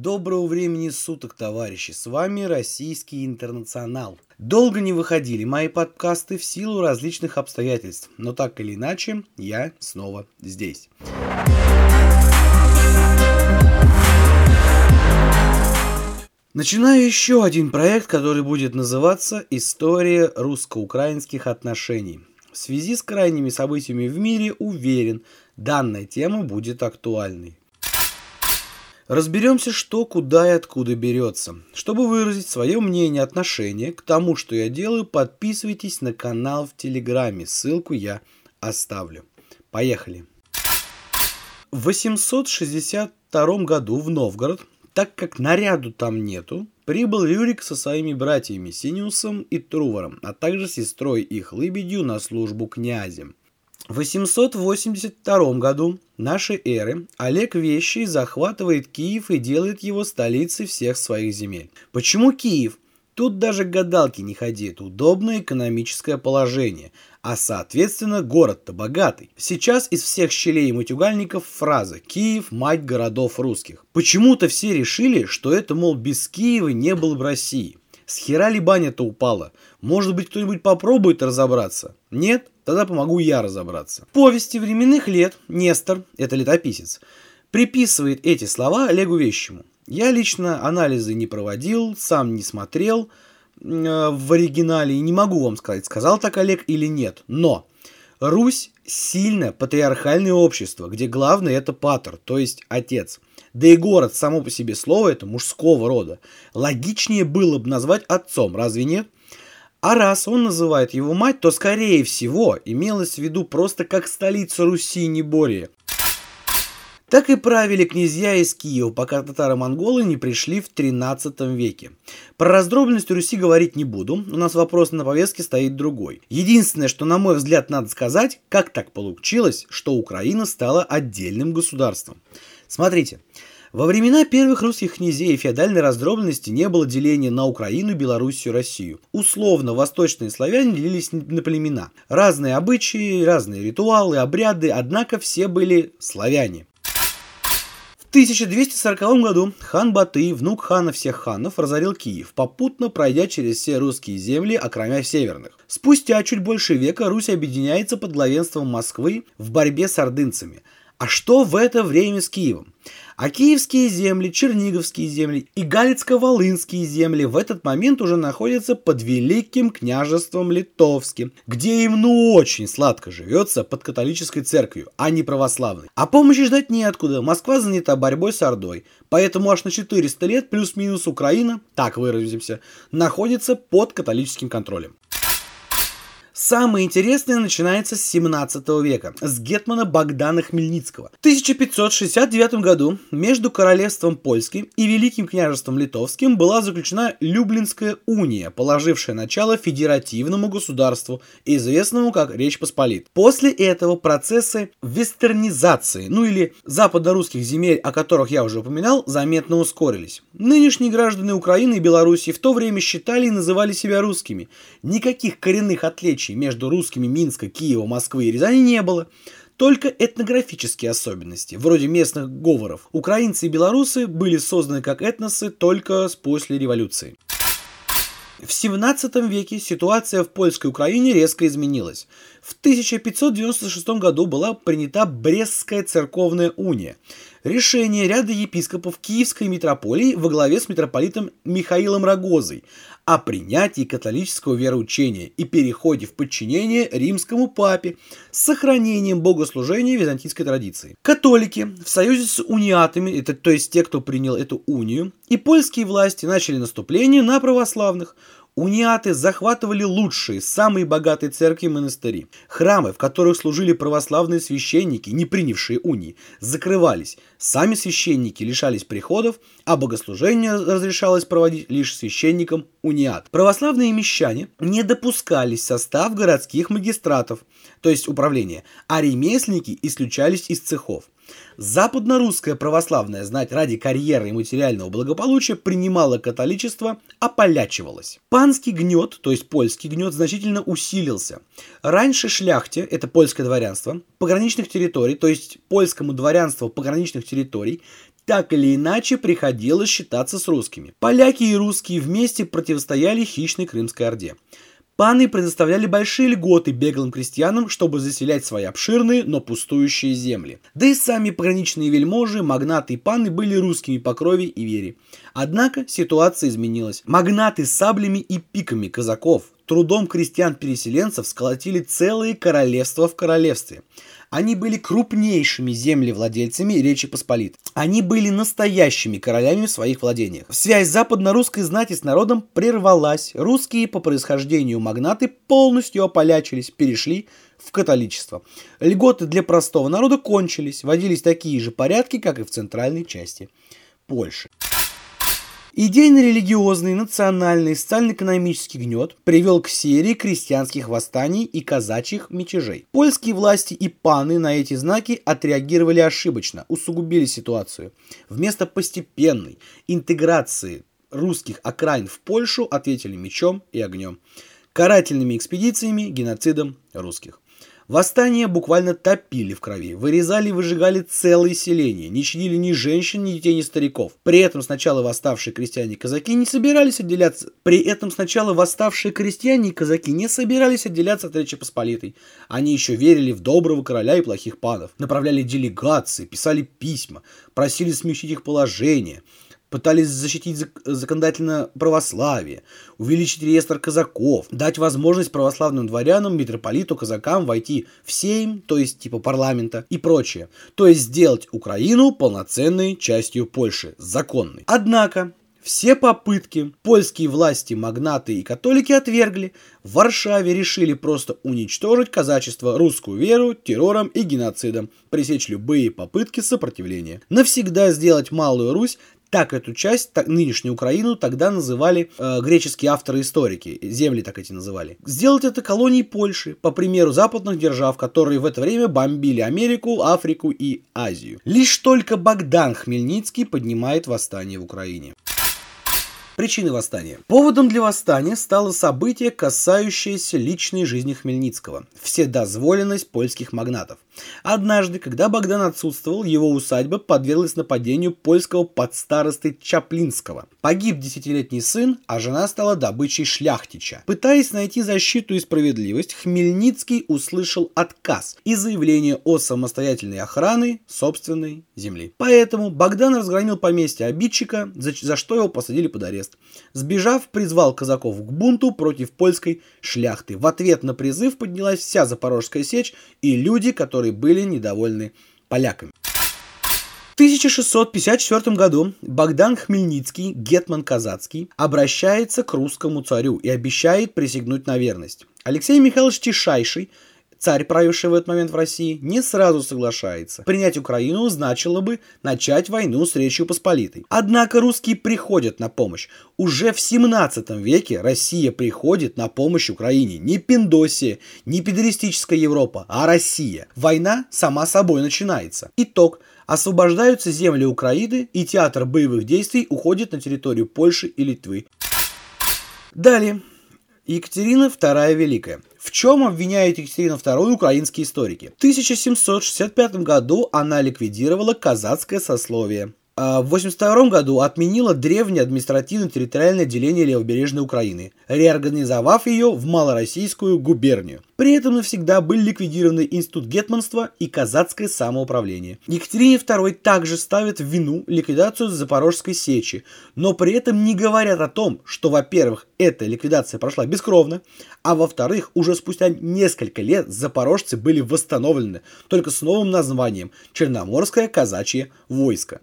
Доброго времени суток, товарищи! С вами Российский Интернационал. Долго не выходили мои подкасты в силу различных обстоятельств, но так или иначе, я снова здесь. Начинаю еще один проект, который будет называться «История русско-украинских отношений». В связи с крайними событиями в мире уверен, данная тема будет актуальной. Разберемся, что, куда и откуда берется. Чтобы выразить свое мнение, отношение к тому, что я делаю, подписывайтесь на канал в Телеграме. Ссылку я оставлю. Поехали. В 862 году в Новгород так как наряду там нету, прибыл Рюрик со своими братьями Синиусом и Трувором, а также сестрой их Лыбедью на службу князем. В 882 году нашей эры Олег Вещий захватывает Киев и делает его столицей всех своих земель. Почему Киев? Тут даже гадалки не ходит, удобное экономическое положение, а соответственно город-то богатый. Сейчас из всех щелей матюгальников фраза «Киев – мать городов русских». Почему-то все решили, что это, мол, без Киева не было бы России. С хера ли баня-то упала? Может быть, кто-нибудь попробует разобраться? Нет? Тогда помогу я разобраться. В повести временных лет Нестор, это летописец, приписывает эти слова Олегу Вещему. Я лично анализы не проводил, сам не смотрел э, в оригинале и не могу вам сказать, сказал так Олег или нет. Но Русь сильное патриархальное общество, где главное это патер, то есть отец. Да и город само по себе слово это мужского рода. Логичнее было бы назвать отцом, разве нет? А раз он называет его мать, то скорее всего имелось в виду просто как столица Руси, не более. Так и правили князья из Киева, пока татаро-монголы не пришли в 13 веке. Про раздробленность Руси говорить не буду, у нас вопрос на повестке стоит другой. Единственное, что на мой взгляд надо сказать, как так получилось, что Украина стала отдельным государством. Смотрите, во времена первых русских князей феодальной раздробленности не было деления на Украину, Белоруссию, Россию. Условно, восточные славяне делились на племена. Разные обычаи, разные ритуалы, обряды, однако все были славяне. В 1240 году хан Баты, внук хана всех ханов, разорил Киев, попутно пройдя через все русские земли, окромя северных. Спустя чуть больше века Русь объединяется под главенством Москвы в борьбе с ордынцами. А что в это время с Киевом? А киевские земли, черниговские земли и галицко-волынские земли в этот момент уже находятся под Великим княжеством Литовским, где им ну очень сладко живется под католической церковью, а не православной. А помощи ждать неоткуда, Москва занята борьбой с Ордой, поэтому аж на 400 лет плюс-минус Украина, так выразимся, находится под католическим контролем. Самое интересное начинается с 17 века, с гетмана Богдана Хмельницкого. В 1569 году между королевством польским и Великим княжеством литовским была заключена Люблинская уния, положившая начало федеративному государству, известному как Речь Посполит. После этого процессы вестернизации, ну или западно-русских земель, о которых я уже упоминал, заметно ускорились. Нынешние граждане Украины и Белоруссии в то время считали и называли себя русскими. Никаких коренных отличий различий между русскими Минска, Киева, Москвы и Рязани не было. Только этнографические особенности, вроде местных говоров. Украинцы и белорусы были созданы как этносы только после революции. В 17 веке ситуация в польской Украине резко изменилась. В 1596 году была принята Брестская церковная уния. Решение ряда епископов Киевской митрополии во главе с митрополитом Михаилом Рогозой о принятии католического вероучения и переходе в подчинение римскому папе с сохранением богослужения византийской традиции. Католики в союзе с униатами, это то есть те, кто принял эту унию, и польские власти начали наступление на православных – Униаты захватывали лучшие, самые богатые церкви и монастыри. Храмы, в которых служили православные священники, не принявшие унии, закрывались. Сами священники лишались приходов, а богослужение разрешалось проводить лишь священникам униат. Православные мещане не допускались в состав городских магистратов, то есть управления, а ремесленники исключались из цехов. Западно-русская православная знать ради карьеры и материального благополучия принимала католичество, ополячивалась. Панский гнет, то есть польский гнет, значительно усилился. Раньше шляхте, это польское дворянство, пограничных территорий, то есть польскому дворянству пограничных территорий, так или иначе приходилось считаться с русскими. Поляки и русские вместе противостояли хищной Крымской Орде. Паны предоставляли большие льготы беглым крестьянам, чтобы заселять свои обширные, но пустующие земли. Да и сами пограничные вельможи, магнаты и паны были русскими по крови и вере. Однако ситуация изменилась. Магнаты с саблями и пиками казаков, трудом крестьян-переселенцев сколотили целые королевства в королевстве. Они были крупнейшими землевладельцами Речи Посполитой. Они были настоящими королями в своих владениях. Связь западно-русской знати с народом прервалась. Русские по происхождению магнаты полностью ополячились, перешли в католичество. Льготы для простого народа кончились, вводились такие же порядки, как и в центральной части Польши. Идейно-религиозный, национальный, социально-экономический гнет привел к серии крестьянских восстаний и казачьих мятежей. Польские власти и паны на эти знаки отреагировали ошибочно, усугубили ситуацию. Вместо постепенной интеграции русских окраин в Польшу ответили мечом и огнем, карательными экспедициями, геноцидом русских. Восстания буквально топили в крови, вырезали и выжигали целые селения, не щадили ни женщин, ни детей, ни стариков. При этом сначала восставшие крестьяне и казаки не собирались отделяться. При этом сначала восставшие крестьяне и казаки не собирались отделяться от Речи Посполитой. Они еще верили в доброго короля и плохих панов, направляли делегации, писали письма, просили смягчить их положение пытались защитить законодательно православие, увеличить реестр казаков, дать возможность православным дворянам, митрополиту, казакам войти в сейм, то есть типа парламента и прочее, то есть сделать Украину полноценной частью Польши, законной. Однако, все попытки польские власти, магнаты и католики отвергли. В Варшаве решили просто уничтожить казачество, русскую веру, террором и геноцидом, пресечь любые попытки сопротивления. Навсегда сделать Малую Русь так эту часть, так, нынешнюю Украину, тогда называли э, греческие авторы-историки, земли так эти называли. Сделать это колонией Польши, по примеру западных держав, которые в это время бомбили Америку, Африку и Азию. Лишь только Богдан Хмельницкий поднимает восстание в Украине. Причины восстания. Поводом для восстания стало событие, касающееся личной жизни Хмельницкого – вседозволенность польских магнатов. Однажды, когда Богдан отсутствовал, его усадьба подверглась нападению польского подстаросты Чаплинского. Погиб десятилетний сын, а жена стала добычей шляхтича. Пытаясь найти защиту и справедливость, Хмельницкий услышал отказ и заявление о самостоятельной охране собственной земли. Поэтому Богдан разгромил поместье обидчика, за, за что его посадили под арест. Сбежав, призвал казаков к бунту против польской шляхты. В ответ на призыв поднялась вся Запорожская сечь и люди, которые были недовольны поляками. В 1654 году Богдан Хмельницкий, гетман казацкий, обращается к русскому царю и обещает присягнуть на верность. Алексей Михайлович Тишайший Царь, правивший в этот момент в России, не сразу соглашается. Принять Украину значило бы начать войну с Речью Посполитой. Однако русские приходят на помощь. Уже в 17 веке Россия приходит на помощь Украине. Не Пиндосия, не педеристическая Европа, а Россия. Война сама собой начинается. Итог. Освобождаются земли Украины и театр боевых действий уходит на территорию Польши и Литвы. Далее. Екатерина II Великая. В чем обвиняют Екатерину II украинские историки? В 1765 году она ликвидировала казацкое сословие. А в 1982 году отменила древнее административно-территориальное деление левобережной Украины, реорганизовав ее в малороссийскую губернию. При этом навсегда были ликвидированы институт гетманства и казацкое самоуправление. Екатерине II также ставят в вину ликвидацию Запорожской сечи, но при этом не говорят о том, что, во-первых, эта ликвидация прошла бескровно, а во-вторых, уже спустя несколько лет запорожцы были восстановлены, только с новым названием Черноморское казачье войско.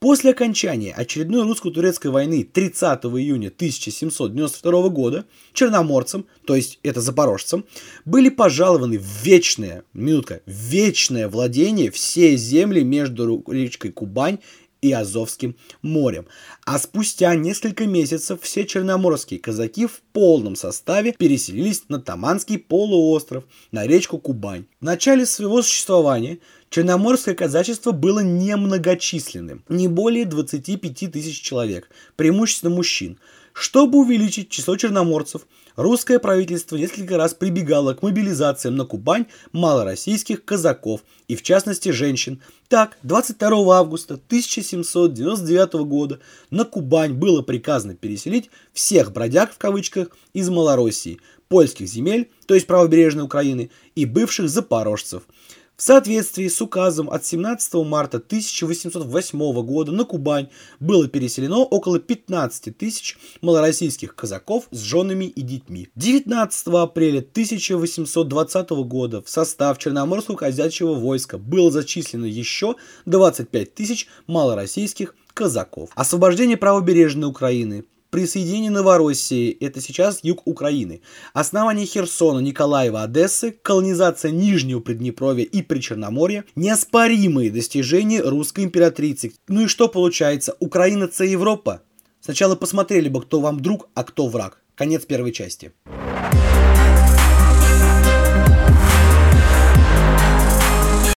После окончания очередной русско-турецкой войны 30 июня 1792 года черноморцам, то есть это запорожцам, были пожалованы в вечное, минутка, вечное владение все земли между речкой Кубань и Азовским морем. А спустя несколько месяцев все черноморские казаки в полном составе переселились на Таманский полуостров, на речку Кубань. В начале своего существования Черноморское казачество было немногочисленным, не более 25 тысяч человек, преимущественно мужчин. Чтобы увеличить число черноморцев, русское правительство несколько раз прибегало к мобилизациям на Кубань малороссийских казаков и в частности женщин. Так, 22 августа 1799 года на Кубань было приказано переселить всех бродяг в кавычках из Малороссии, польских земель, то есть правобережной Украины, и бывших запорожцев. В соответствии с указом от 17 марта 1808 года на Кубань было переселено около 15 тысяч малороссийских казаков с женами и детьми. 19 апреля 1820 года в состав Черноморского казачьего войска было зачислено еще 25 тысяч малороссийских казаков. Освобождение правобережной Украины Присоединение Новороссии – это сейчас юг Украины. Основание Херсона, Николаева, Одессы, колонизация Нижнего Приднепровья и Причерноморья – неоспоримые достижения русской императрицы. Ну и что получается? Украина – это Европа? Сначала посмотрели бы, кто вам друг, а кто враг. Конец первой части.